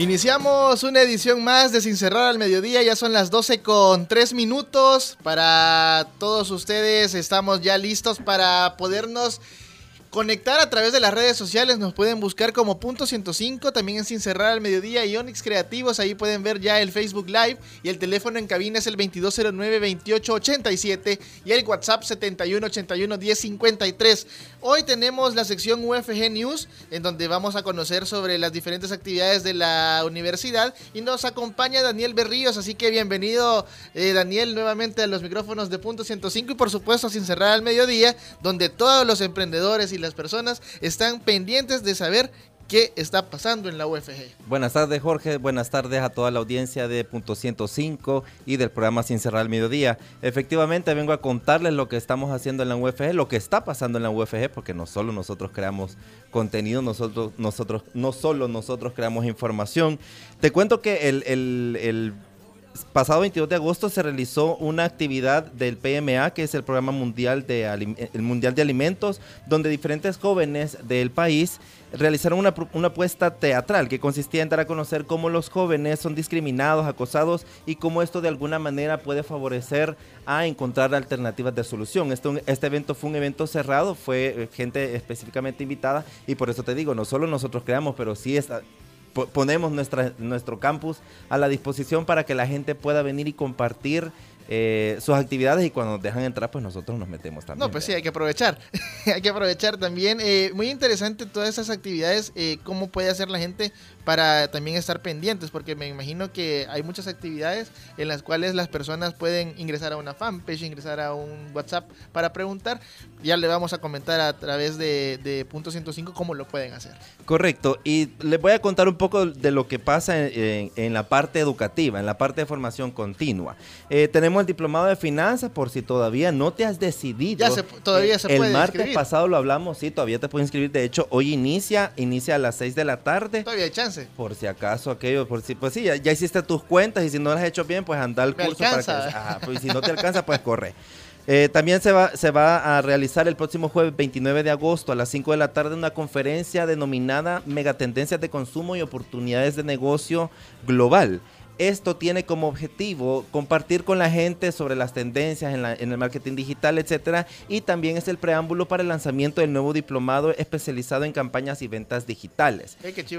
Iniciamos una edición más de Sin Cerrar al Mediodía, ya son las 12 con 3 minutos. Para todos ustedes estamos ya listos para podernos conectar a través de las redes sociales. Nos pueden buscar como Punto 105, también en Sin Cerrar al Mediodía y Onyx Creativos. Ahí pueden ver ya el Facebook Live y el teléfono en cabina es el 2209-2887 y el WhatsApp 7181-1053. Hoy tenemos la sección UFG News, en donde vamos a conocer sobre las diferentes actividades de la universidad y nos acompaña Daniel Berríos, así que bienvenido eh, Daniel nuevamente a los micrófonos de Punto 105 y por supuesto Sin Cerrar al Mediodía, donde todos los emprendedores y las personas están pendientes de saber qué está pasando en la UFG. Buenas tardes Jorge, buenas tardes a toda la audiencia de Punto 105 y del programa Sin Cerrar el Mediodía. Efectivamente vengo a contarles lo que estamos haciendo en la UFG, lo que está pasando en la UFG, porque no solo nosotros creamos contenido, nosotros, nosotros, no solo nosotros creamos información. Te cuento que el, el, el pasado 22 de agosto se realizó una actividad del PMA, que es el Programa Mundial de, el Mundial de Alimentos, donde diferentes jóvenes del país realizaron una, una apuesta teatral que consistía en dar a conocer cómo los jóvenes son discriminados, acosados y cómo esto de alguna manera puede favorecer a encontrar alternativas de solución. Este, este evento fue un evento cerrado, fue eh, gente específicamente invitada y por eso te digo, no solo nosotros creamos, pero sí está ponemos nuestra, nuestro campus a la disposición para que la gente pueda venir y compartir eh, sus actividades y cuando nos dejan entrar, pues nosotros nos metemos también. No, pues sí, hay que aprovechar. hay que aprovechar también. Eh, muy interesante todas esas actividades, eh, cómo puede hacer la gente para también estar pendientes, porque me imagino que hay muchas actividades en las cuales las personas pueden ingresar a una fanpage, ingresar a un WhatsApp para preguntar. Ya le vamos a comentar a través de, de Punto 105 cómo lo pueden hacer. Correcto, y les voy a contar un poco de lo que pasa en, la parte educativa, en la parte de formación continua. Eh, tenemos el diplomado de finanzas, por si todavía no te has decidido. Ya se, todavía se puede El martes pasado lo hablamos, sí, todavía te puedes inscribir. De hecho, hoy inicia, inicia a las 6 de la tarde. Todavía hay chance. Por si acaso aquello, por si, pues sí, ya, hiciste tus cuentas y si no las has hecho bien, pues anda al curso para que, ajá, pues si no te alcanza, pues corre. Eh, también se va, se va a realizar el próximo jueves 29 de agosto a las 5 de la tarde una conferencia denominada Megatendencias de Consumo y Oportunidades de Negocio Global. Esto tiene como objetivo compartir con la gente sobre las tendencias en, el marketing digital, etcétera, y también es el preámbulo para el lanzamiento del nuevo diplomado especializado en campañas y ventas digitales.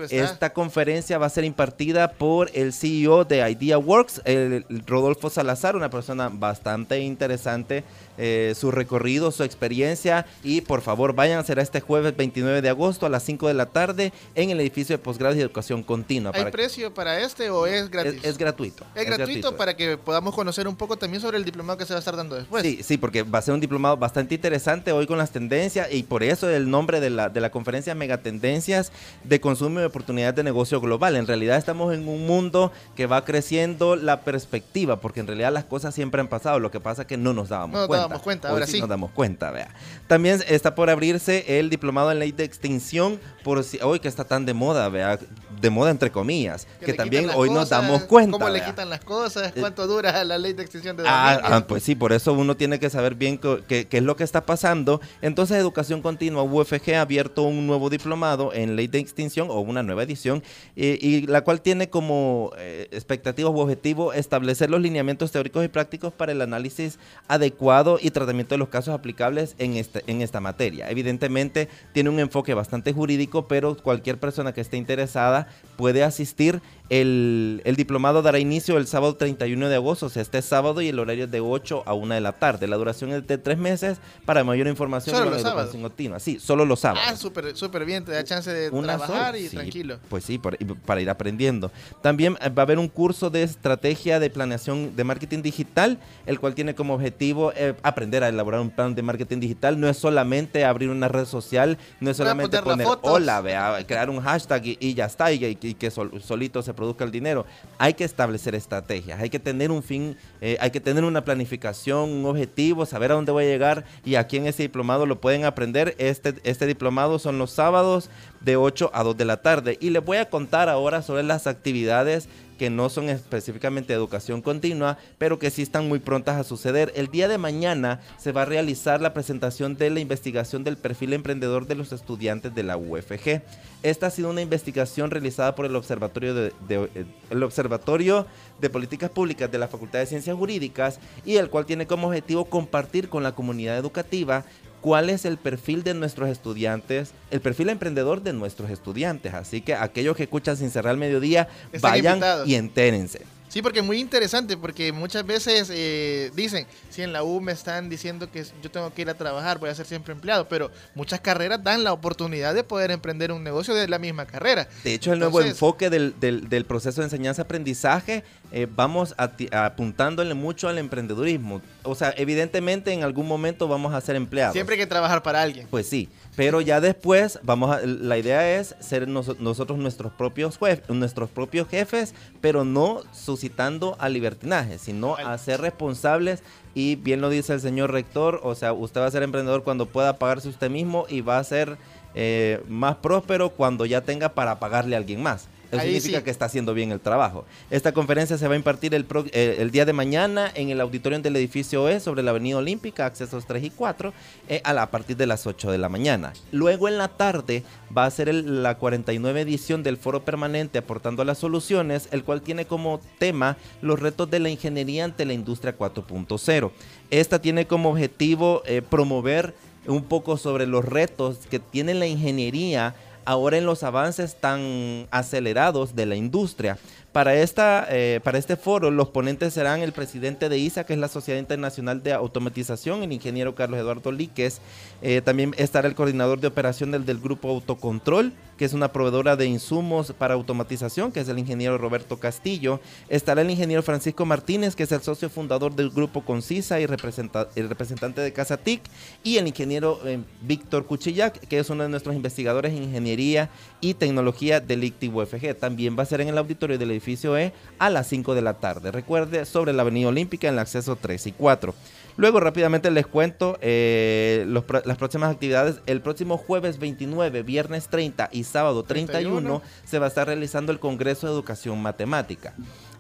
Esta conferencia va a ser impartida por el CEO de IdeaWorks, el Rodolfo Salazar, una persona bastante interesante eh, su recorrido, su experiencia y por favor vayan, será este jueves 29 de agosto a las 5 de la tarde en el edificio de posgrado y educación continua. ¿Hay precio para este o es gratis? Es, gratuito. Es, gratuito, para que podamos conocer un poco también sobre el diplomado que se va a estar dando después. Sí, sí, porque va a ser un diplomado bastante interesante hoy con las tendencias y por eso el nombre de la, de la conferencia Megatendencias de Consumo y Oportunidades de Negocio Global. En realidad estamos en un mundo que va creciendo la perspectiva, porque en realidad las cosas siempre han pasado, lo que pasa es que no nos dábamos cuenta damos cuenta, ahora sí. Nos damos cuenta, vea. También está por abrirse el diplomado en ley de extinción, por si hoy que está tan de moda, vea, de moda entre comillas, que, también hoy nos damos cuenta. ¿Cómo le quitan las cosas? Eh, ¿Cuánto dura la ley de extinción de ah, ah, pues sí, por eso uno tiene que saber bien qué es lo que está pasando. Entonces, Educación Continua, UFG, ha abierto un nuevo diplomado en ley de extinción o una nueva edición, y la cual tiene como eh, expectativas u objetivo establecer los lineamientos teóricos y prácticos para el análisis adecuado y tratamiento de los casos aplicables en, este, en esta materia. Evidentemente tiene un enfoque bastante jurídico, pero cualquier persona que esté interesada puede asistir el, el, diplomado dará inicio el sábado 31 de agosto, o sea, este sábado y el horario es de 8 a 1 de la tarde. La duración es de tres meses. Para mayor información, Solo los sábados. continua. Sí, solo los sábados. Ah, súper súper bien, te da chance de Una trabajar y sí, tranquilo. Pues sí, para, ir aprendiendo. También eh, va a haber un curso de estrategia de planeación de marketing digital, el cual tiene como objetivo eh, aprender a elaborar un plan de marketing digital. No es solamente abrir una red social, no es solamente poner hola, vea, crear un hashtag y, y ya está, y, y que sol- solito se produzca el dinero. Hay que establecer estrategias, hay que tener un fin, eh, hay que tener una planificación, un objetivo, saber a dónde voy a llegar y aquí en ese diplomado lo pueden aprender. Este, este diplomado son los sábados de 8 a 2 de la tarde. Y les voy a contar ahora sobre las actividades que no son específicamente educación continua, pero que sí están muy prontas a suceder. El día de mañana se va a realizar la presentación de la investigación del perfil emprendedor de los estudiantes de la UFG. Esta ha sido una investigación realizada por el Observatorio de- eh, el Observatorio de Políticas Públicas de la Facultad de Ciencias Jurídicas y el cual tiene como objetivo compartir con la comunidad educativa cuál es el perfil de nuestros estudiantes, el perfil emprendedor de nuestros estudiantes. Así que aquellos que escuchan sin cerrar el mediodía, Están vayan invitados. y entérense. Sí, porque es muy interesante, porque muchas veces eh, dicen, si en la U me están diciendo que yo tengo que ir a trabajar, voy a ser siempre empleado, pero muchas carreras dan la oportunidad de poder emprender un negocio de la misma carrera. De hecho, el nuevo enfoque del, del- del proceso de enseñanza-aprendizaje, eh, vamos ati- apuntándole mucho al emprendedurismo. O sea, evidentemente en algún momento vamos a ser empleados. Siempre hay que trabajar para alguien. Pues sí, pero ya después vamos a, la idea es ser noso- nosotros nuestros propios nuestros propios jefes, pero no suscitando al libertinaje, sino a ser responsables y bien lo dice el señor rector, o sea, usted va a ser emprendedor cuando pueda pagarse usted mismo y va a ser eh, más próspero cuando ya tenga para pagarle a alguien más. Eso Ahí significa sí. que está haciendo bien el trabajo. Esta conferencia se va a impartir el, pro- eh, el día de mañana en el auditorio del edificio E sobre la Avenida Olímpica, accesos 3 y 4, eh, a, la, a partir de las 8 de la mañana. Luego en la tarde va a ser el- la 49 edición del Foro Permanente Aportando las Soluciones, el cual tiene como tema los retos de la ingeniería ante la industria 4.0. Esta tiene como objetivo eh, promover un poco sobre los retos que tiene la ingeniería ahora en los avances tan acelerados de la industria. Para, esta, eh, para este foro, los ponentes serán el presidente de ISA, que es la Sociedad Internacional de Automatización, el ingeniero Carlos Eduardo Líquez. Eh, también estará el coordinador de operación del, del grupo Autocontrol, que es una proveedora de insumos para automatización, que es el ingeniero Roberto Castillo. Estará el ingeniero Francisco Martínez, que es el socio fundador del grupo Concisa y el representante de Casa TIC. Y el ingeniero eh, Víctor Cuchillac, que es uno de nuestros investigadores en ingeniería y tecnología del ICTI UFG. También va a ser en el auditorio del edificio E a las 5 de la tarde. Recuerde, sobre la Avenida Olímpica en el acceso 3 y 4. Luego rápidamente les cuento eh, los las próximas actividades. El próximo jueves 29, viernes 30 y sábado 31, 31. se va a estar realizando el Congreso de Educación Matemática.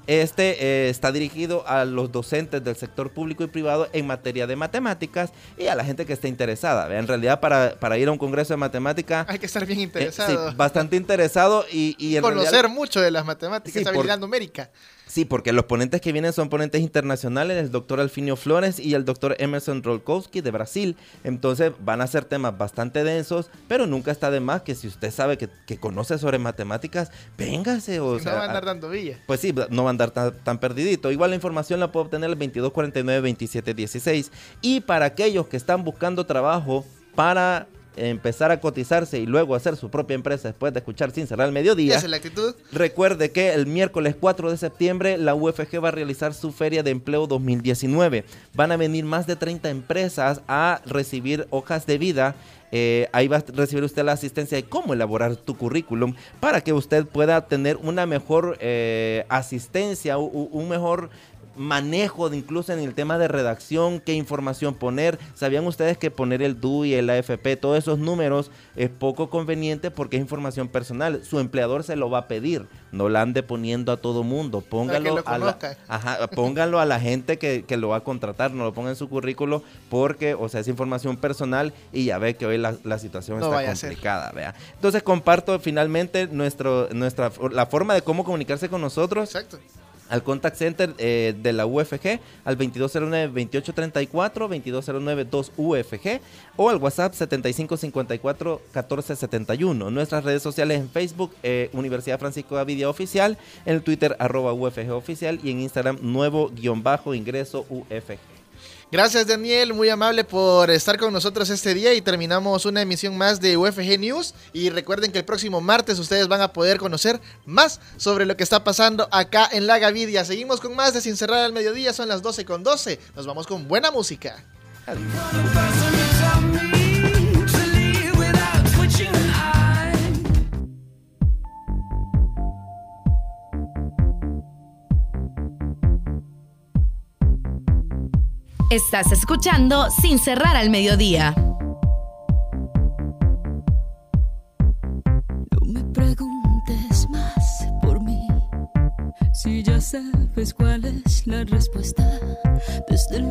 Este eh, está dirigido a los docentes del sector público y privado en materia de matemáticas y a la gente que esté interesada. En realidad, para, para ir a un congreso de matemática, Hay que estar bien eh, interesado. sí, bastante interesado y, y en Conocer realidad- mucho de las matemáticas, Sí, habilidad por- numérica. Sí, porque los ponentes que vienen son ponentes internacionales, el doctor Alfinio Flores y el doctor Emerson Rolkowski de Brasil. Entonces van a ser temas bastante densos, pero nunca está de más que si usted sabe que, que conoce sobre matemáticas, véngase. O no sea, va a andar dando villa. pues sí, no va a andar tan, tan perdidito. Igual la información la puede obtener al 2249-2716. Y para aquellos que están buscando trabajo para empezar a cotizarse y luego hacer su propia empresa después de escuchar sin cerrar el mediodía. Esa es la actitud. Recuerde que el miércoles 4 de septiembre la UFG va a realizar su Feria de Empleo 2019. Van a venir más de 30 empresas a recibir hojas de vida. Eh, ahí va a recibir usted la asistencia de cómo elaborar tu currículum para que usted pueda tener una mejor eh, asistencia, u- u- un mejor manejo de incluso en el tema de redacción, qué información poner. ¿Sabían ustedes que poner el DU y el AFP, todos esos números, es poco conveniente porque es información personal? Su empleador se lo va a pedir. No la ande poniendo a todo mundo. Póngalo, lo a la, ajá, póngalo a la gente que, que lo va a contratar. No lo ponga en su currículo porque, o sea, es información personal y ya ve que hoy la, la situación No está complicada. Vea. Entonces comparto finalmente nuestro, nuestra, la forma de cómo comunicarse con nosotros Exacto. Al contact center eh, de la UFG al 2209-2834, 2209-2UFG o al WhatsApp 7554-1471. Nuestras redes sociales en Facebook, eh, Universidad Francisco Gavidia Oficial, en Twitter arroba UFG Oficial y en Instagram nuevo guion bajo ingreso UFG. Gracias Daniel, muy amable por estar con nosotros este día y terminamos una emisión más de UFG News. Y recuerden que el próximo martes ustedes van a poder conocer más sobre lo que está pasando acá en La Gavidia. Seguimos con más de Sin Cerrar al Mediodía, son las 12 con 12, nos vamos con buena música. Estás escuchando Sin cerrar al mediodía. No me preguntes más por mí, si ya sabes cuál es la respuesta desde el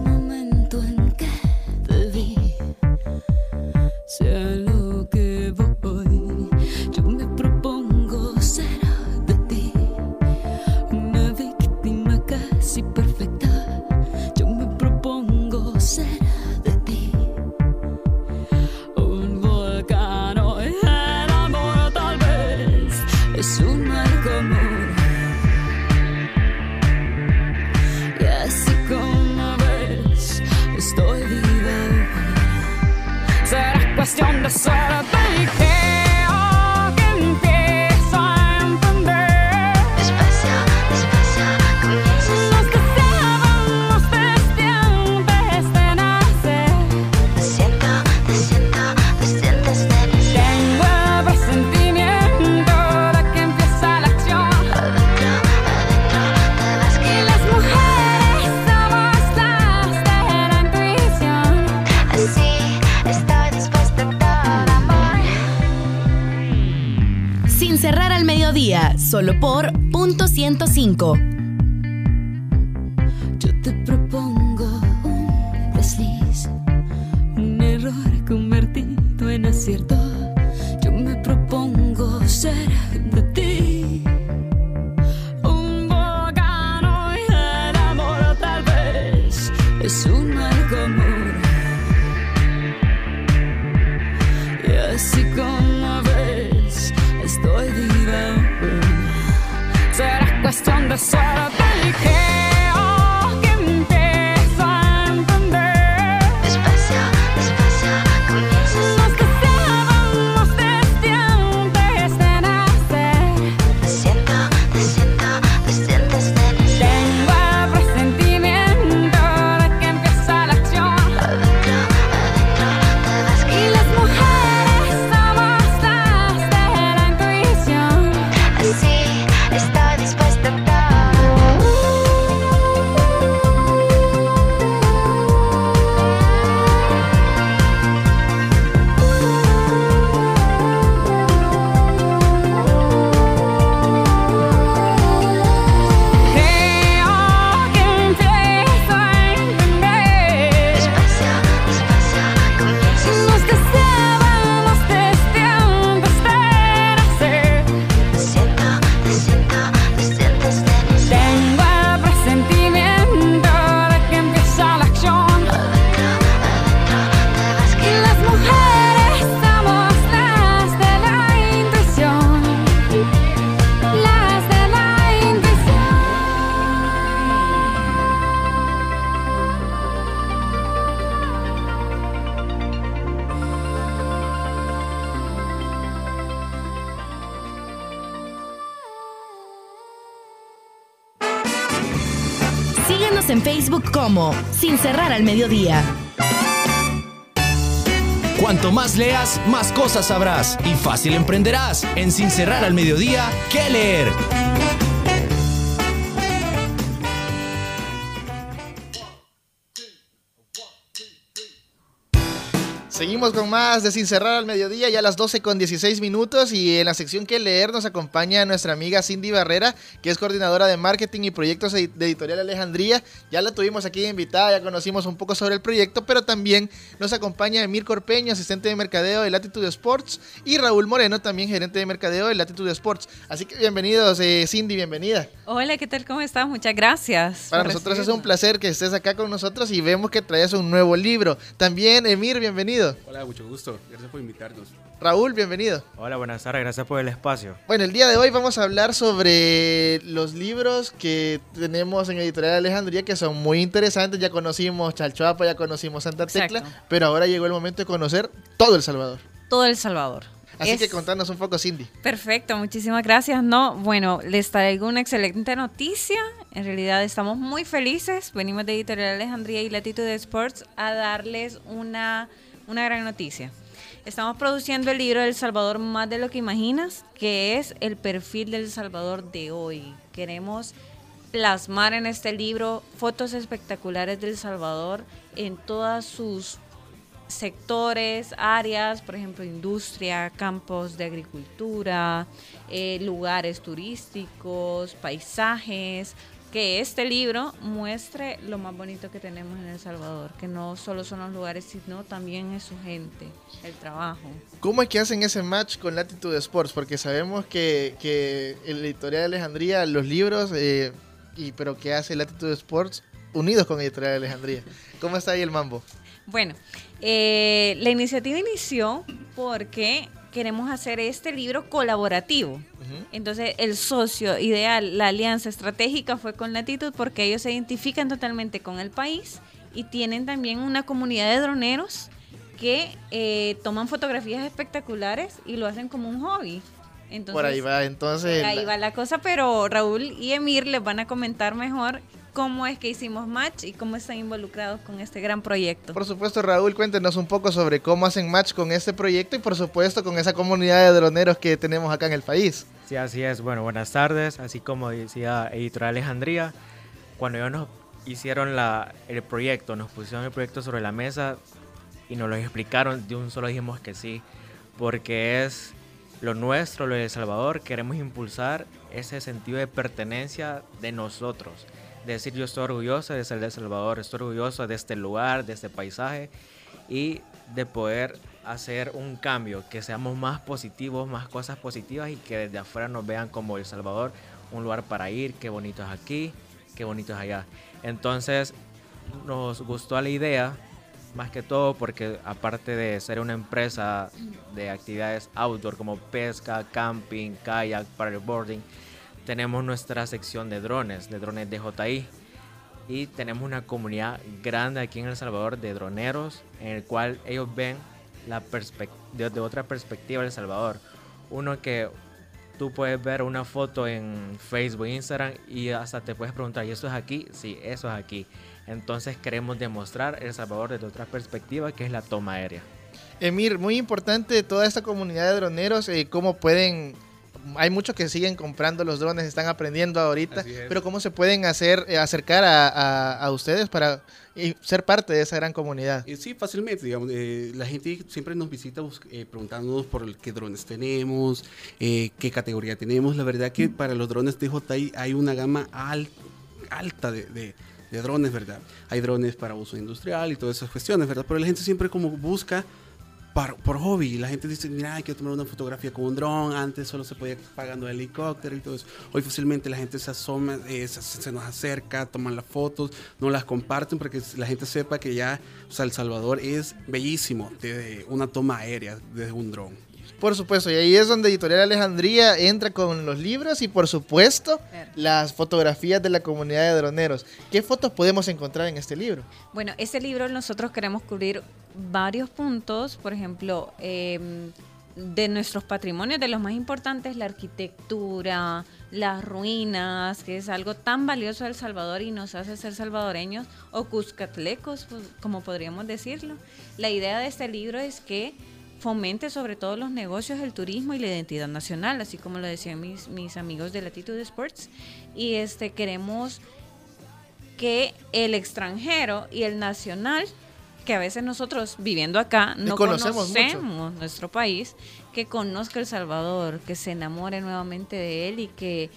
al mediodía. Cuanto más leas, más cosas sabrás y fácil emprenderás. En Sin cerrar al mediodía, ¿qué leer? Seguimos con más de Sin Cerrar al Mediodía, ya a las 12 con 16 minutos y en la sección que leer nos acompaña nuestra amiga Cindy Barrera, que es coordinadora de marketing y proyectos de Editorial Alejandría. Ya la tuvimos aquí invitada, ya conocimos un poco sobre el proyecto, pero también nos acompaña Emir Corpeño, asistente de mercadeo de Latitude Sports y Raúl Moreno, también gerente de mercadeo de Latitude Sports. Así que bienvenidos, eh, Cindy, bienvenida. Hola, ¿qué tal? ¿Cómo estás? Muchas gracias. Para nosotros es un placer que estés acá con nosotros y vemos que traes un nuevo libro. También, Emir, bienvenido. Hola, mucho gusto. Gracias por invitarnos. Raúl, bienvenido. Hola, buenas tardes, gracias por el espacio. Bueno, el día de hoy vamos a hablar sobre los libros que tenemos en Editorial Alejandría que son muy interesantes. Ya conocimos Chalchuapa, ya conocimos Santa Tecla, Exacto. pero ahora llegó el momento de conocer todo El Salvador. Todo El Salvador. Así Es- que contanos un poco, Cindy. Perfecto, muchísimas gracias. No, bueno, les traigo una excelente noticia. En realidad estamos muy felices. Venimos de Editorial Alejandría y Latitude Sports a darles una, una gran noticia. Estamos produciendo el libro del Salvador más de lo que imaginas, que es el perfil del Salvador de hoy. Queremos plasmar en este libro fotos espectaculares del Salvador en todas sus sectores, áreas, por ejemplo, industria, campos de agricultura, eh, lugares turísticos, paisajes, que este libro muestre lo más bonito que tenemos en El Salvador, que no solo son los lugares, sino también es su gente, el trabajo. ¿Cómo es que hacen ese match con Latitude Sports? Porque sabemos que, que el Editorial Alejandría, los libros, eh, y, pero ¿qué hace Latitude Sports unidos con Editorial Alejandría? ¿Cómo está ahí el mambo? Bueno, eh, la iniciativa inició porque queremos hacer este libro colaborativo. Entonces, el socio ideal, la alianza estratégica fue con Latitud porque ellos se identifican totalmente con el país y tienen también una comunidad de droneros que eh, toman fotografías espectaculares y lo hacen como un hobby. Entonces, Por ahí va, entonces... por ahí la- va la cosa, pero Raúl y Emir les van a comentar mejor cómo es que hicimos match y cómo están involucrados con este gran proyecto. Por supuesto, Raúl, cuéntenos un poco sobre cómo hacen match con este proyecto y por supuesto con esa comunidad de droneros que tenemos acá en el país. Sí, así es. Bueno, buenas tardes. Así como decía Editorial Alejandría, cuando ellos nos hicieron la, el proyecto, nos pusieron el proyecto sobre la mesa y nos lo explicaron, de un solo dijimos que sí, porque es lo nuestro, lo de El Salvador, queremos impulsar ese sentido de pertenencia de nosotros. De decir, yo estoy orgulloso de ser de El Salvador, estoy orgulloso de este lugar, de este paisaje y de poder hacer un cambio, que seamos más positivos, más cosas positivas y que desde afuera nos vean como El Salvador, un lugar para ir, qué bonito es aquí, qué bonito es allá. Entonces nos gustó la idea, más que todo porque aparte de ser una empresa de actividades outdoor como pesca, camping, kayak, paddleboarding, tenemos nuestra sección de drones, de drones DJI. Y tenemos una comunidad grande aquí en El Salvador de droneros, en el cual ellos ven la de, de otra perspectiva El Salvador. Uno que tú puedes ver una foto en Facebook, Instagram y hasta te puedes preguntar, ¿y eso es aquí? Sí, eso es aquí. Entonces queremos demostrar El Salvador desde otra perspectiva, que es la toma aérea. Emir, muy importante toda esta comunidad de droneros, eh, cómo pueden... Hay muchos que siguen comprando los drones, están aprendiendo ahorita, es. pero cómo se pueden hacer eh, acercar a, a- a ustedes para eh, ser parte de esa gran comunidad. Eh, sí, fácilmente, digamos. eh, la gente siempre nos visita eh, preguntándonos por el- qué drones tenemos, qué categoría tenemos. La verdad que para los drones DJI hay una gama al- alta de, de- de drones, ¿verdad? Hay drones para uso industrial y todas esas cuestiones, ¿verdad? Pero la gente siempre como busca por hobby. La gente dice, mira, quiero tomar una fotografía con un dron. Antes solo se podía pagando helicóptero y todo eso. Hoy fácilmente la gente se asoma, eh, se, se nos acerca, toman las fotos, no las comparten para que la gente sepa que ya, o sea, El Salvador es bellísimo de una toma aérea desde un dron. Por supuesto, y ahí es donde Editorial Alejandría entra con los libros y por supuesto las fotografías de la comunidad de droneros. ¿Qué fotos podemos encontrar en este libro? Bueno, este libro nosotros queremos cubrir varios puntos, por ejemplo, eh, de nuestros patrimonios, de los más importantes, la arquitectura, las ruinas, que es algo tan valioso de Salvador y nos hace ser salvadoreños, o cuscatlecos, pues, como podríamos decirlo. La idea de este libro es que fomente sobre todo los negocios, el turismo y la identidad nacional, así como lo decían mis, mis amigos de Latitude Sports. Y este queremos que el extranjero y el nacional que a veces nosotros viviendo acá no conocemos conocemos, nuestro país, que conozca El Salvador, que se enamore nuevamente de él y que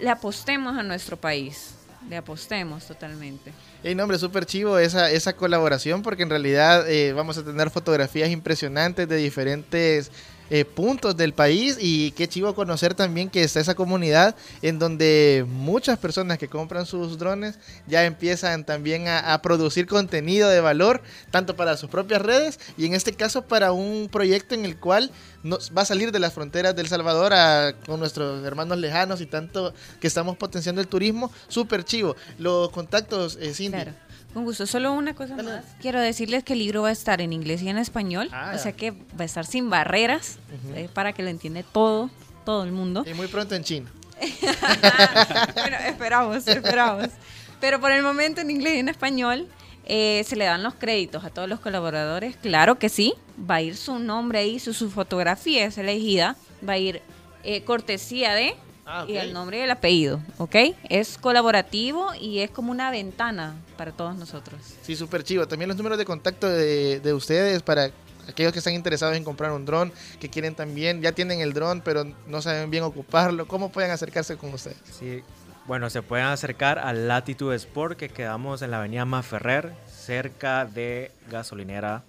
le apostemos a nuestro país, le apostemos totalmente. Ey, no, hombre, súper chivo esa, esa colaboración porque en realidad eh, vamos a tener fotografías impresionantes de diferentes eh, puntos del país y qué chivo conocer también que está esa comunidad en donde muchas personas que compran sus drones ya empiezan también a, producir contenido de valor tanto para sus propias redes y en este caso para un proyecto en el cual nos va a salir de las fronteras del Salvador a- con nuestros hermanos lejanos y tanto que estamos potenciando el turismo, súper chivo. Los contactos, eh, Cindy. Claro. Con gusto. Solo una cosa más. Quiero decirles que el libro va a estar en inglés y en español. Ah, o sea que va a estar sin barreras eh, para que lo entiende todo, todo el mundo. Y muy pronto en chino. bueno, esperamos, esperamos. Pero por el momento en inglés y en español eh, se le dan los créditos a todos los colaboradores. Claro que sí. Va a ir su nombre ahí, su, su fotografía es elegida. Va a ir eh, cortesía de Ah, y el nombre y el apellido, ¿ok? Es colaborativo y es como una ventana para todos nosotros. Sí, súper chivo. También los números de contacto de, de ustedes para aquellos que están interesados en comprar un dron, que quieren también, ya tienen el dron, pero no saben bien ocuparlo. ¿Cómo pueden acercarse con ustedes? Sí, bueno, se pueden acercar a Latitude Sport, que quedamos en la avenida Maferrer, cerca de gasolinera,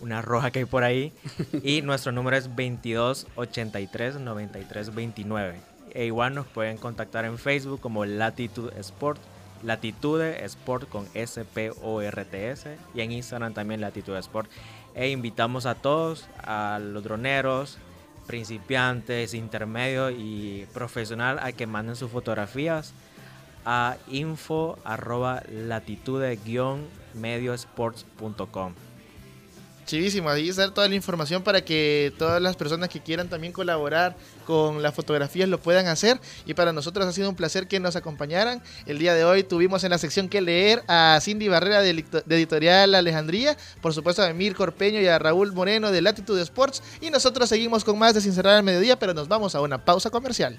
una roja que hay por ahí. y nuestro número es 2283-9329. E igual nos pueden contactar en Facebook como Latitude Sport, Latitude Sport con S-P-O-R-T-S, y en Instagram también Latitude Sport. E invitamos a todos, a los droneros, principiantes, intermedios y profesional a que manden sus fotografías a info arroba latitude-mediosports.com. Chivísimo, ahí está toda la información para que todas las personas que quieran también colaborar con las fotografías lo puedan hacer. Y para nosotros ha sido un placer que nos acompañaran. El día de hoy tuvimos en la sección que leer a Cindy Barrera de, Editorial Alejandría, por supuesto a Emir Corpeño y a Raúl Moreno de Latitude Sports. Y nosotros seguimos con más de Sin Cerrar al Mediodía, pero nos vamos a una pausa comercial.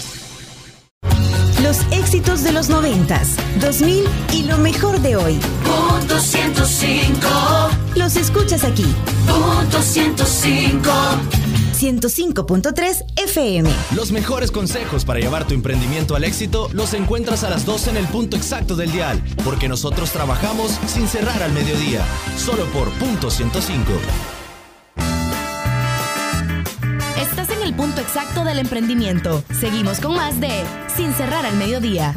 Los éxitos de los noventas, 2000 y lo mejor de hoy. Punto 105. Los escuchas aquí. Punto 105. 105.3 FM. Los mejores consejos para llevar tu emprendimiento al éxito los encuentras a las 12 en el punto exacto del dial, porque nosotros trabajamos sin cerrar al mediodía, solo por punto 105. Punto exacto del emprendimiento. Seguimos con más de Sin cerrar al mediodía.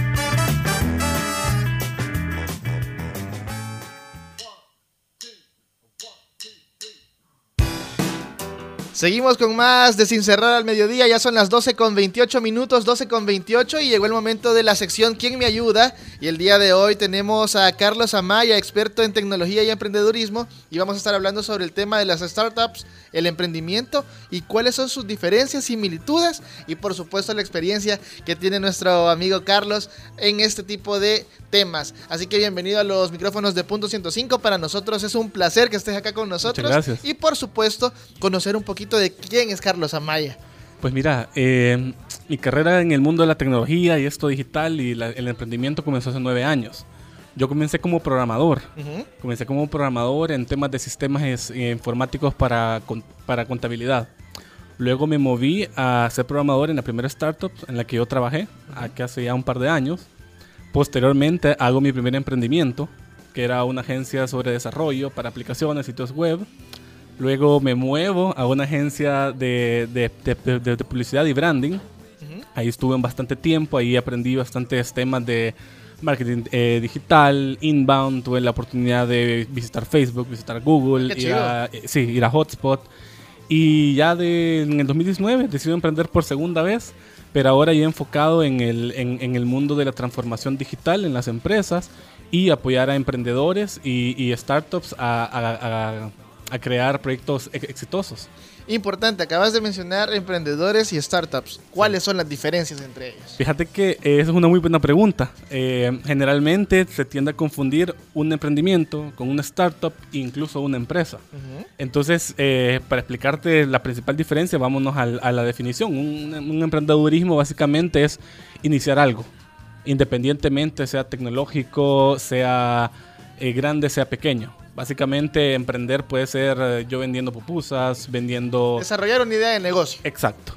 Seguimos con más de Sin Cerrar al Mediodía, ya son las 12 con 28 minutos, 12 con 28 y llegó el momento de la sección ¿Quién me ayuda? Y el día de hoy tenemos a Carlos Amaya, experto en tecnología y emprendedurismo y vamos a estar hablando sobre el tema de las startups, el emprendimiento y cuáles son sus diferencias, similitudes y por supuesto la experiencia que tiene nuestro amigo Carlos en este tipo de temas. Así que bienvenido a los micrófonos de Punto 105, para nosotros es un placer que estés acá con nosotros gracias. y por supuesto conocer un poquito de quién es Carlos Amaya. Pues mira, eh, mi carrera en el mundo de la tecnología y esto digital y la- el emprendimiento comenzó hace nueve años. Yo comencé como programador. Ujú. Comencé como programador en temas de sistemas eh, informáticos para, para contabilidad. Luego me moví a ser programador en la primera startup en la que yo trabajé, aquí hace ya un par de años. Posteriormente hago mi primer emprendimiento, que era una agencia sobre desarrollo para aplicaciones, sitios web. Luego me muevo a una agencia de, de- de- de- publicidad y branding. Ahí estuve en bastante tiempo, ahí aprendí bastantes temas de marketing eh, digital, inbound, tuve la oportunidad de visitar Facebook, visitar Google, ir a, eh, sí, ir a Hotspot. Y ya de, en el 2019 decidí emprender por segunda vez, pero ahora ya enfocado en el, en, en el mundo de la transformación digital en las empresas y apoyar a emprendedores y, y startups a, a- a- a crear proyectos ex- exitosos. Importante, acabas de mencionar emprendedores y startups. ¿Cuáles son las diferencias entre ellos? Fíjate que eh, esa es una muy buena pregunta. Eh, generalmente se tiende a confundir un emprendimiento con una startup e incluso una empresa. Entonces, eh, para explicarte la principal diferencia, vámonos a, la definición. Un, un emprendedurismo básicamente es iniciar algo, independientemente sea tecnológico, sea eh, grande, sea pequeño. Básicamente, emprender puede ser eh, yo vendiendo pupusas, vendiendo... Desarrollar una idea de negocio. Exacto.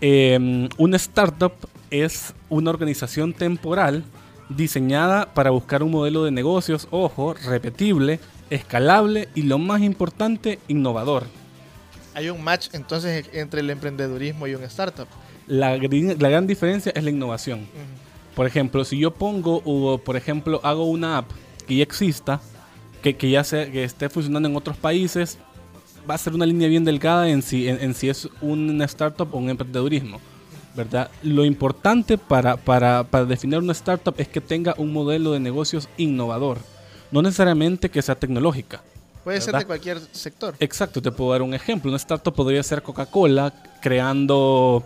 Eh, una startup es una organización temporal diseñada para buscar un modelo de negocios, ojo, repetible, escalable y lo más importante, innovador. Hay un match entonces entre el emprendedurismo y un startup. La, gran diferencia es la innovación. Por ejemplo, si yo pongo, o por ejemplo, hago una app que ya exista, que, que ya se, que esté funcionando en otros países, va a ser una línea bien delgada en si, en, en si es una startup o un emprendedurismo. ¿verdad? Lo importante para, para, para definir una startup es que tenga un modelo de negocios innovador, no necesariamente que sea tecnológica. Puede ser ¿verdad? de cualquier sector. Exacto, te puedo dar un ejemplo. Una startup podría ser Coca-Cola creando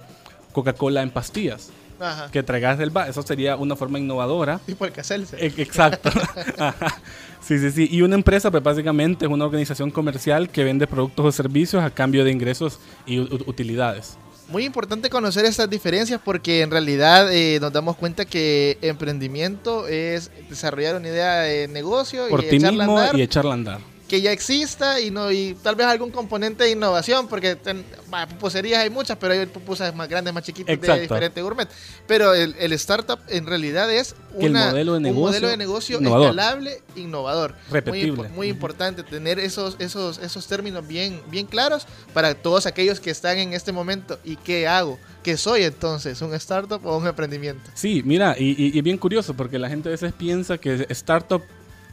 Coca-Cola en pastillas. Ajá. Que traigas del bar. Eso sería una forma innovadora. Tipo el Caselce. E- Exacto. Ajá. sí, sí, sí. Y una empresa, pues básicamente es una organización comercial que vende productos o servicios a cambio de ingresos y utilidades. Muy importante conocer estas diferencias porque en realidad eh, nos damos cuenta que emprendimiento es desarrollar una idea de negocio Por y echarla mismo andar, y echarla a andar. Que ya exista y no y tal vez algún componente de innovación porque ten- bah, pupuserías hay muchas pero hay pupusas más grandes más chiquitas de Exacto. diferente gourmet. Pero el, el startup en realidad es Que el una- modelo de un negocio modelo de negocio innovador. escalable innovador. Repetible. muy, muy importante tener esos esos esos términos bien bien claros para todos aquellos que están en este momento. Y qué hago qué soy entonces un startup o un emprendimiento Sí, mira, y, y- y bien curioso porque la gente a veces piensa que startup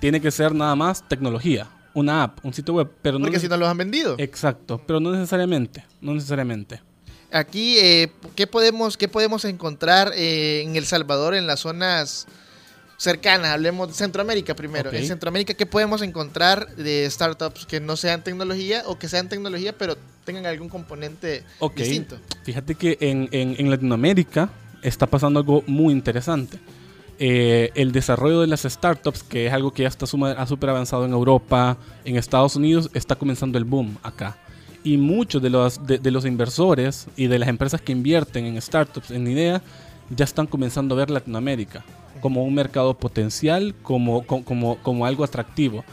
tiene que ser nada más tecnología, una app, un sitio web, pero no porque si no los han vendido Exacto, pero no necesariamente, no necesariamente. Aquí, eh, ¿qué, podemos, ¿qué podemos encontrar eh, en El Salvador, en las zonas cercanas? Hablemos de Centroamérica primero. En Centroamérica, ¿qué podemos encontrar de startups que no sean tecnología o que sean tecnología pero tengan algún componente distinto? fíjate que en, en- en Latinoamérica está pasando algo muy interesante. Eh, el desarrollo de las startups, que es algo que ya está súper avanzado en Europa, en Estados Unidos, está comenzando el boom acá. Y muchos de los, de, de los inversores y de las empresas que invierten en startups, en ideas, ya están comenzando a ver Latinoamérica como un mercado potencial, como, co- como, como algo atractivo.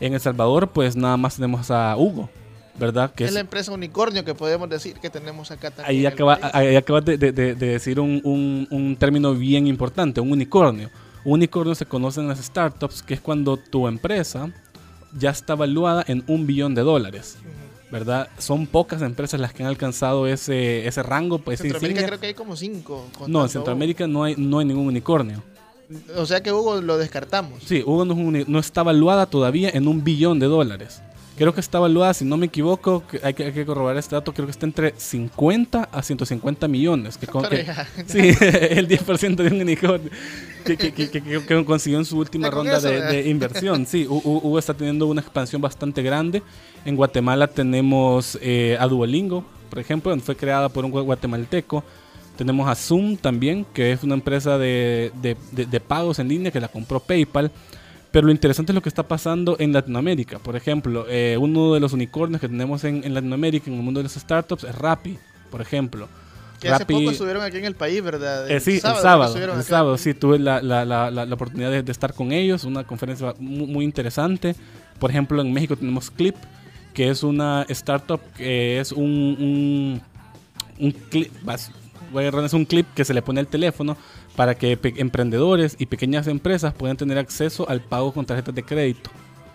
En El Salvador, pues nada más tenemos a Hugo, ¿verdad? Que es la empresa unicornio que podemos decir que tenemos acá también. Ahí, en acaba- ahí acabas de, de- de- de decir un, un- un término bien importante, un unicornio. Un unicornio se conoce en las startups, que es cuando tu empresa ya está valuada en un billón de dólares. ¿Verdad? Son pocas empresas las que han alcanzado ese, ese rango. Pues, esa Centroamérica creo que hay como cinco. No, en Centroamérica no hay, no hay ningún unicornio. O sea que Hugo lo descartamos. Sí, Hugo no, es un no está valuada todavía en un billón de dólares. Creo que está valuada, si no me equivoco, que hay, que, hay que corroborar este dato, creo que está entre 50 a 150 millones. Que, con- sí, el 10% de un unicornio que, consiguió en su última ronda de, inversión. Sí, Hu- Hu- Hugo está teniendo una expansión bastante grande. En Guatemala tenemos eh, a Duolingo, por ejemplo, fue creada por un gua- guatemalteco. Tenemos a Zoom también, que es una empresa de, de- de- de pagos en línea que la compró PayPal. Pero lo interesante es lo que está pasando en Latinoamérica. Por ejemplo, eh, uno de los unicornios que tenemos en, en Latinoamérica, en el mundo de las startups, es Rappi, por ejemplo. Que hace poco estuvieron aquí en el país, ¿verdad? eh, sí, el que sábado. El acá. sábado, sí, tuve la, la- la- la- oportunidad de, de estar con ellos, una conferencia muy, muy interesante. Por ejemplo, en México tenemos Clip, que es una startup que es un, un, un clip, vas- es un clip que se le pone al teléfono para que emprendedores y pequeñas empresas puedan tener acceso al pago con tarjetas de crédito.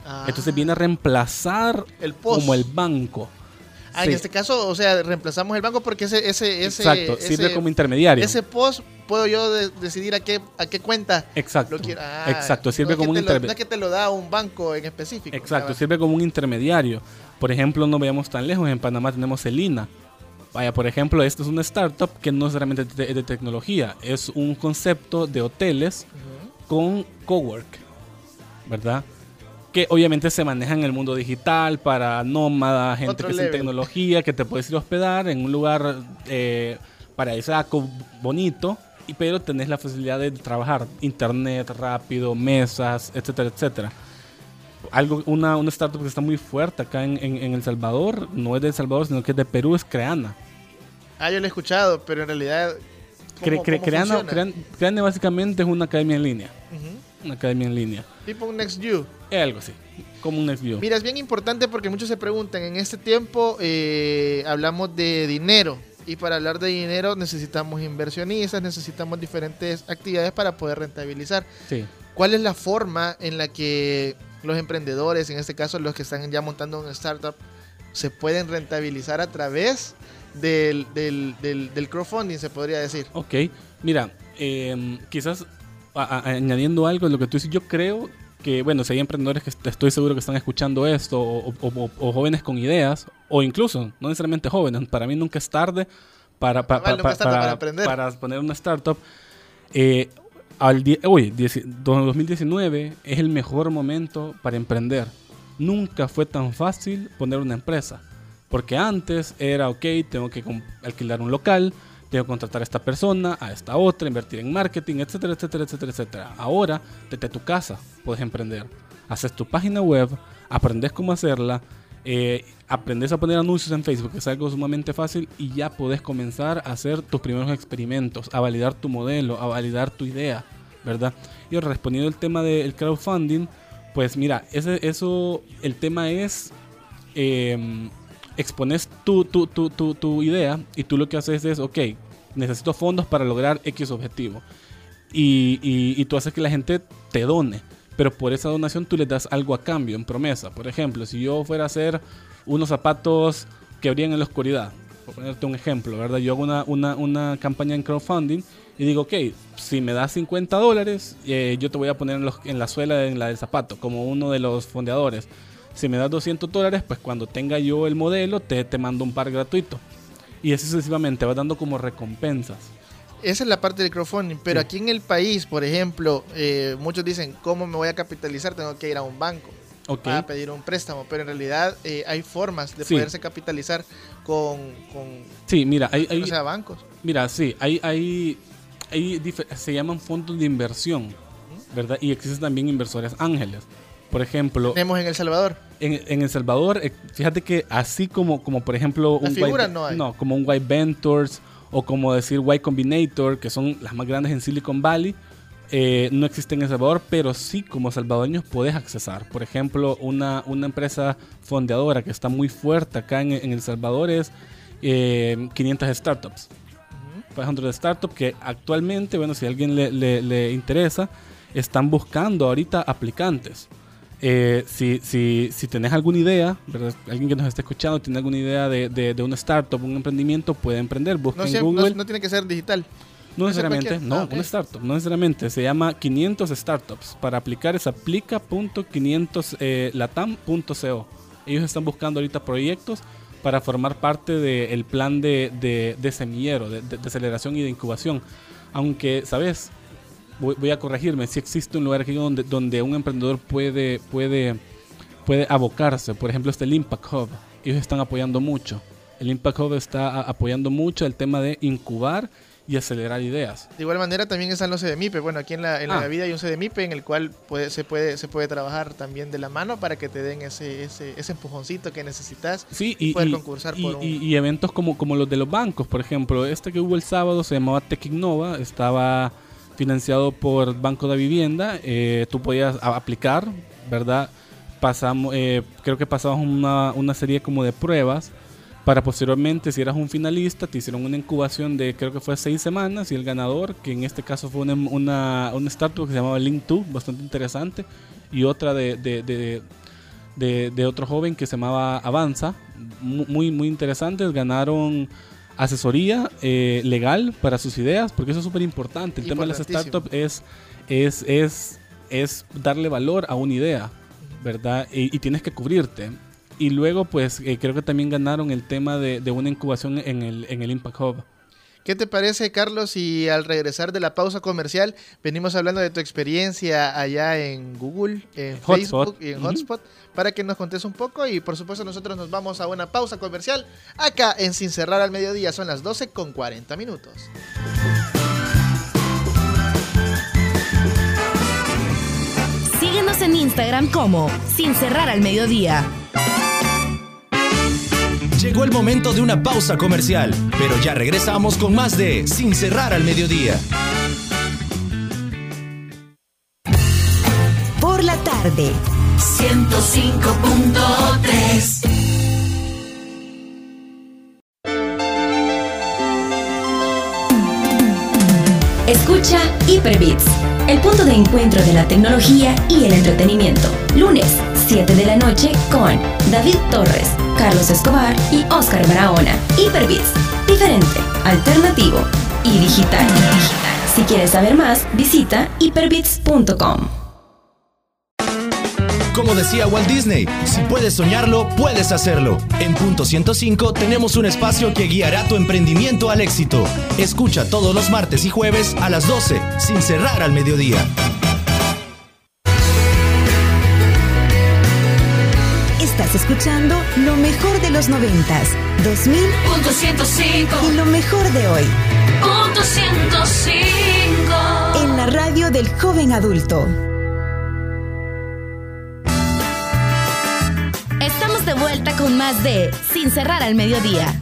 Ah. Entonces viene a reemplazar El POS. como el banco. Ah, en este caso, o sea, reemplazamos el banco porque ese, ese, ese, Exacto, sirve ese- como intermediario. Ese post puedo yo de- decidir a qué, a qué cuenta Exacto. lo quiero. Ah, Exacto, sirve no como un te lo- interme- No es que te lo da un banco en específico. Exacto, sirve como un intermediario. Por ejemplo, no vayamos tan lejos, en Panamá tenemos el INA. Vaya, por ejemplo, esto es una startup que no es de, de tecnología, es un concepto de hoteles con cowork, ¿verdad? Que obviamente se maneja en el mundo digital para nómadas, gente Otro que está en level. tecnología, que te puedes ir a hospedar en un lugar eh, paradisíaco, bonito, y, pero tenés la facilidad de trabajar internet rápido, mesas, etcétera, etcétera algo, una, una startup que está muy fuerte acá en, en- en El Salvador, no es de El Salvador, sino que es de Perú, es Creana. Ah, yo lo he escuchado, pero en realidad. ¿cómo- Cre- Cre- cómo Creana, funciona? Crean- básicamente es una academia en línea. Una academia en línea. Tipo un NextView. Es algo así, como un NextView. Mira, es bien importante porque muchos se preguntan, en este tiempo eh, hablamos de dinero y para hablar de dinero necesitamos inversionistas, necesitamos diferentes actividades para poder rentabilizar. Sí. ¿Cuál es la forma en la que los emprendedores, en este caso los que están ya montando una startup, se pueden rentabilizar a través del, del, del- del crowdfunding, se podría decir? Ok, mira, em, quizás a- a- añadiendo algo de lo que tú dices, yo creo que, bueno, si hay emprendedores que est- estoy seguro que están escuchando esto, o, o- o- o jóvenes con ideas, o incluso, no necesariamente jóvenes, para mí nunca es tarde para, para- para aprender. para poner una startup. Eh, al hoy, dieci- 2019, es el mejor momento para emprender. Nunca fue tan fácil poner una empresa. Porque antes era, ok, tengo que alquilar un local, tengo que contratar a esta persona, a esta otra, invertir en marketing, etcétera, etcétera, etcétera, etcétera. Ahora, desde tu casa puedes emprender. Haces tu página web, aprendes cómo hacerla, eh, aprendes a poner anuncios en Facebook, que es algo sumamente fácil, y ya puedes comenzar a hacer tus primeros experimentos, a validar tu modelo, a validar tu idea, ¿verdad? Y respondiendo al tema del crowdfunding, pues mira, ese, eso, el tema es, eh, expones tu, tu, tu, tu, tu idea y tú lo que haces es, ok, necesito fondos para lograr X objetivo. Y, y, y tú haces que la gente te done, pero por esa donación tú le das algo a cambio, en promesa. Por ejemplo, si yo fuera a hacer unos zapatos que brillan en la oscuridad, por ponerte un ejemplo, ¿verdad? Yo hago una, una, una campaña en crowdfunding y digo, ok, si me das 50 dólares, eh, yo te voy a poner en, los- en la suela en la del zapato, como uno de los fondeadores. Si me das 200 dólares, pues cuando tenga yo el modelo, te, te mando un par gratuito. Y así sucesivamente, vas dando como recompensas. Esa es la parte del crowdfunding, pero Sí. aquí en el país, por ejemplo, eh, muchos dicen, ¿cómo me voy a capitalizar? Tengo que ir a un banco Ok. para pedir un préstamo, pero en realidad eh, hay formas de Sí. poderse capitalizar con, con Sí, mira, hay, hay- sea bancos. Mira, sí, hay, hay, hay dife- se llaman fondos de inversión, ¿verdad? Y existen también inversores ángeles. Por ejemplo, Tenemos en El Salvador. en, en El Salvador, eh, fíjate que así como, como por ejemplo, Las un figuras White- no hay. como un White Ventures o como decir Y Combinator, que son las más grandes en Silicon Valley, eh, no existen en El Salvador, pero sí como salvadoreños puedes accesar. Por ejemplo, una, una empresa fondeadora que está muy fuerte acá en, en El Salvador es eh, 500 Startups. 500 Startups que actualmente, bueno, si a alguien le, le- le interesa, están buscando ahorita aplicantes. Eh, si, si, si tenés alguna idea, ¿verdad? alguien que nos esté escuchando tiene alguna idea de, de, de una startup, un emprendimiento, puede emprender. Busca No, en no- Google. no tiene que ser digital. No necesariamente, no, Ah, ok. una startup, no necesariamente. Se llama 500 Startups. Para aplicar es aplica.500latam.co. Ellos están buscando ahorita proyectos para formar parte del plan de, de- de semillero, de, de- de aceleración y de incubación. Aunque, ¿sabes? Voy, voy a corregirme. Si existe un lugar aquí donde, donde un emprendedor puede, puede, puede abocarse. Por ejemplo, este el Impact Hub. Ellos están apoyando mucho. El Impact Hub está a- apoyando mucho el tema de incubar y acelerar ideas. De igual manera también están los CDMIPE. Bueno, aquí en la, en la Ah. vida hay un CDMIPE en el cual puede, se, puede, se puede trabajar también de la mano para que te den ese, ese, ese empujoncito que necesitas Sí, y, y, poder y- concursar y- por un... y- y eventos como, como los de los bancos, por ejemplo, este que hubo el sábado se llamaba Tech Innova, estaba financiado por Banco de Vivienda, eh, tú podías aplicar, ¿verdad? Pasamos, eh, creo que pasamos una, una serie como de pruebas para posteriormente, si eras un finalista, te hicieron una incubación de creo que fue seis semanas y el ganador, que en este caso fue una, una, una startup que se llamaba Link2, bastante interesante, y otra de, de, de, de- otro joven que se llamaba Avanza, mu- muy, muy interesantes, ganaron asesoría eh, legal para sus ideas, porque eso es súper importante. El tema de las startups es, es, es, es darle valor a una idea, ¿verdad? Y, y tienes que cubrirte. Y luego, pues, eh, creo que también ganaron el tema de, de una incubación en el, en el Impact Hub. ¿Qué te parece, Carlos, si al regresar de la pausa comercial venimos hablando de tu experiencia allá en Google, en Hotspot. Facebook y en. Hotspot, para que nos contes un poco y por supuesto nosotros nos vamos a una pausa comercial acá en Sin Cerrar al Mediodía, son las 12 con 40 minutos. Síguenos en Instagram como Sin Cerrar al Mediodía. Llegó el momento de una pausa comercial, pero ya regresamos con más de Sin cerrar al mediodía. Por la tarde. 105.3 Escucha Hyperbits, el punto de encuentro de la tecnología y el entretenimiento. Lunes, 7 de la noche con David Torres, Carlos Escobar y Oscar Barahona. Hyperbits, diferente, alternativo y digital. Si quieres saber más, visita hyperbits.com. Como decía Walt Disney, si puedes soñarlo, puedes hacerlo. En Punto 105 tenemos un espacio que guiará tu emprendimiento al éxito. Escucha todos los martes y jueves a las 12, sin cerrar al mediodía. Estás escuchando lo mejor de los noventas, 2000 Punto 105 y lo mejor de hoy Punto 105 en la radio del joven adulto. Estamos de vuelta con más de Sin Cerrar al Mediodía.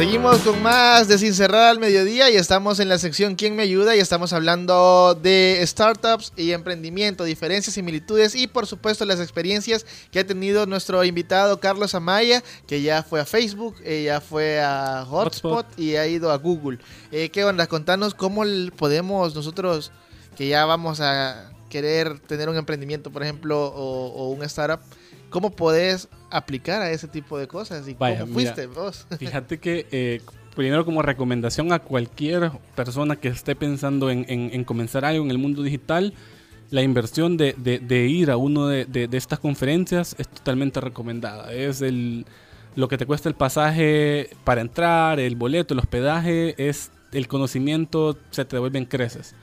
Seguimos con más de Sin Cerrar al Mediodía y estamos en la sección ¿Quién me ayuda? y estamos hablando de startups y emprendimiento, diferencias, similitudes y por supuesto las experiencias que ha tenido nuestro invitado Carlos Amaya, que ya fue a Facebook, eh, ya fue a Hotspot, y ha ido a Google. Eh, ¿Qué onda? Contanos cómo podemos nosotros, que ya vamos a querer tener un emprendimiento, por ejemplo, o, o un startup, ¿cómo podés aplicar a ese tipo de cosas? ¿Y Vaya, cómo mira, fuiste vos? Fíjate que eh, primero como recomendación a cualquier persona que esté pensando en, en- en comenzar algo en el mundo digital, la inversión de, de- de ir a uno de, de- estas conferencias es totalmente recomendada. Es el, lo que te cuesta el pasaje para entrar, el boleto, el hospedaje, es el conocimiento, se te devuelven creces.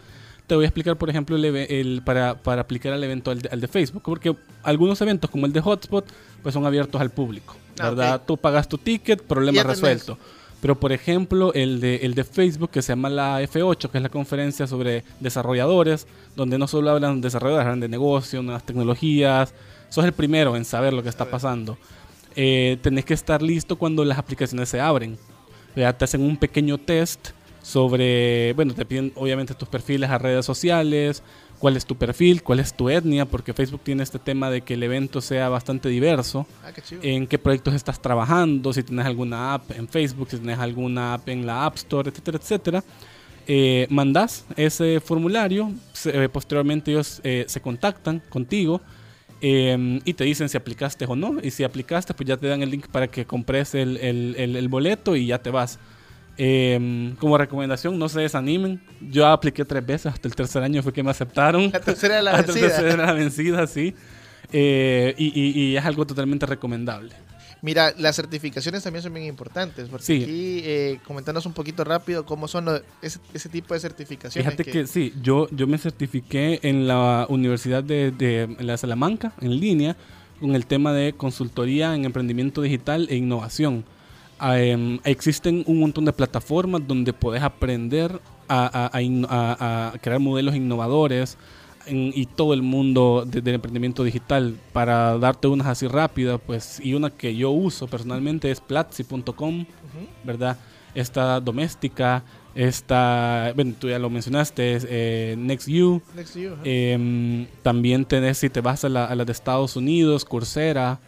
Te voy a explicar, por ejemplo, el, el- para, para aplicar al evento al de, al de Facebook, porque algunos eventos como el de Hotspot, pues son abiertos al público, Ah, ¿verdad? Tú pagas tu ticket, problema tenés. resuelto. Pero por ejemplo, el de, el de Facebook, que se llama la F8, que es la conferencia sobre desarrolladores, donde no solo hablan desarrolladores, hablan de negocio, nuevas tecnologías. Sos el primero en saber lo que está pasando. Eh, tenés que estar listo cuando las aplicaciones se abren. Te hacen un pequeño test sobre, bueno, te piden obviamente tus perfiles a redes sociales, cuál es tu perfil, cuál es tu etnia, porque Facebook tiene este tema de que el evento sea bastante diverso Ah, qué en qué proyectos estás trabajando, si tienes alguna app en Facebook, si tienes alguna app en la App Store, etcétera, etcétera. Eh, mandas ese formulario, se- eh, posteriormente ellos eh, se contactan contigo eh, y te dicen si aplicaste o no. Y si aplicaste, pues ya te dan el link para que compres el, el- el- el boleto y ya te vas. Eh, como recomendación, no se desanimen. Yo apliqué tres veces, hasta el tercer año fue que me aceptaron. La tercera era la Hasta vencida. tercero era la vencida, sí. Eh, y, y- y es algo totalmente recomendable. Mira, las certificaciones también son bien importantes, porque Sí. aquí eh, comentanos un poquito rápido cómo son lo- ese, ese tipo de certificaciones. Fíjate que, sí, yo, yo me certifiqué en la Universidad de, de- la Salamanca, en línea, con el tema de consultoría en emprendimiento digital e innovación. Em, existen un montón de plataformas donde puedes aprender a, a- a in- a- a crear modelos innovadores en- y todo el mundo de- del emprendimiento digital. Para darte unas así rápidas, pues, y una que yo uso personalmente es platzi.com, ¿verdad? está Doméstica, está, bueno, tú ya lo mencionaste, es, eh, NextU. NextU, ajá. Em, también tenés, si te vas a la, a la de Estados Unidos, Coursera,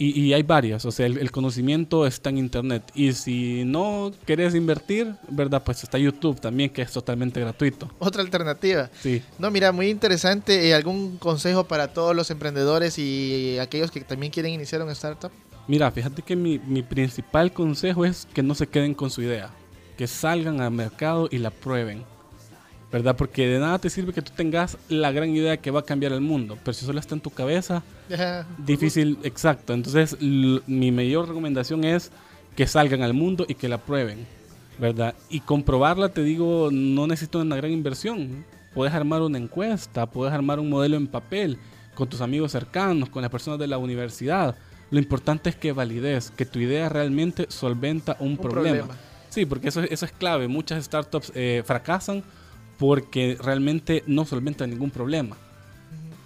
y, y hay varias. O sea, el, el conocimiento está en Internet. Y si no querés invertir, ¿verdad? Pues está YouTube también, que es totalmente gratuito. Otra alternativa. Sí. No, mira, muy interesante. Eh, ¿Algún consejo para todos los emprendedores y aquellos que también quieren iniciar una startup? Mira, fíjate que mi, mi principal consejo es que no se queden con su idea, que salgan al mercado y la prueben, ¿verdad? Porque de nada te sirve que tú tengas la gran idea que va a cambiar el mundo, pero si solo está en tu cabeza, difícil, exacto. Entonces, mi mayor recomendación es que salgan al mundo y que la prueben, ¿verdad? Y comprobarla, te digo, no necesito una gran inversión. Puedes armar una encuesta, puedes armar un modelo en papel con tus amigos cercanos, con las personas de la universidad. Lo importante es que valides, que tu idea realmente solventa un, problema. problema. Sí, porque eso, eso es clave. Muchas startups eh, fracasan porque realmente no solventan ningún problema.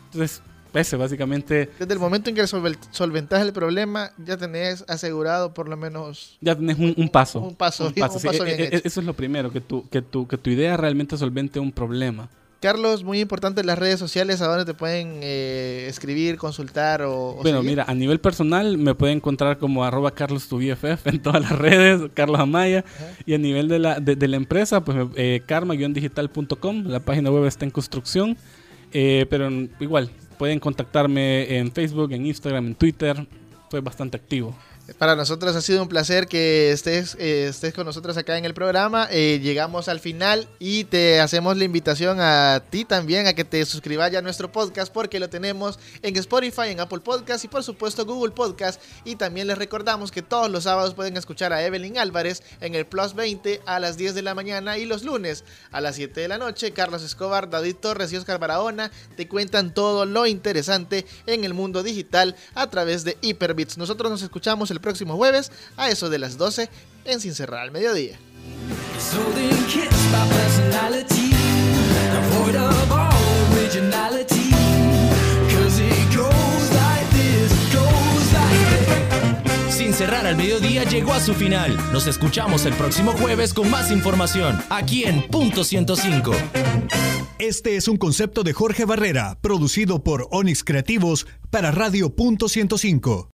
Entonces, ese básicamente Desde el momento en que solventas el problema, ya tenés asegurado por lo menos ya tenés un, un paso. Un paso, un sí, paso bien e- e- hecho. Eso es lo primero, que tu, que, tu, que tu idea realmente solvente un problema. Carlos, muy importante las redes sociales, a dónde te pueden eh, escribir, consultar o, o Bueno, seguir? mira, a nivel personal me pueden encontrar como arroba carlos tu BFF en todas las redes, Carlos Amaya. Y a nivel de la, de, de la empresa, pues eh, karma-digital.com, la página web está en construcción. Eh, pero igual, pueden contactarme en Facebook, en Instagram, en Twitter. Soy bastante activo. Para nosotros ha sido un placer que estés, eh, estés con nosotros acá en el programa. Eh, llegamos al final y te hacemos la invitación a ti también a que te suscribas ya a nuestro podcast porque lo tenemos en Spotify, en Apple Podcast y por supuesto Google Podcast. Y también les recordamos que todos los sábados pueden escuchar a Evelyn Álvarez en el Plus 20 a las 10 de la mañana y los lunes a las 7 de la noche. Carlos Escobar, David Torres y Oscar Barahona te cuentan todo lo interesante en el mundo digital a través de Hyperbits. Nosotros nos escuchamos el próximo jueves a eso de las 12 en Sin Cerrar al Mediodía. Sin cerrar al mediodía llegó a su final. Nos escuchamos el próximo jueves con más información aquí en Punto 105. Este es un concepto de Jorge Barrera, producido por Onix Creativos para Radio Punto 105.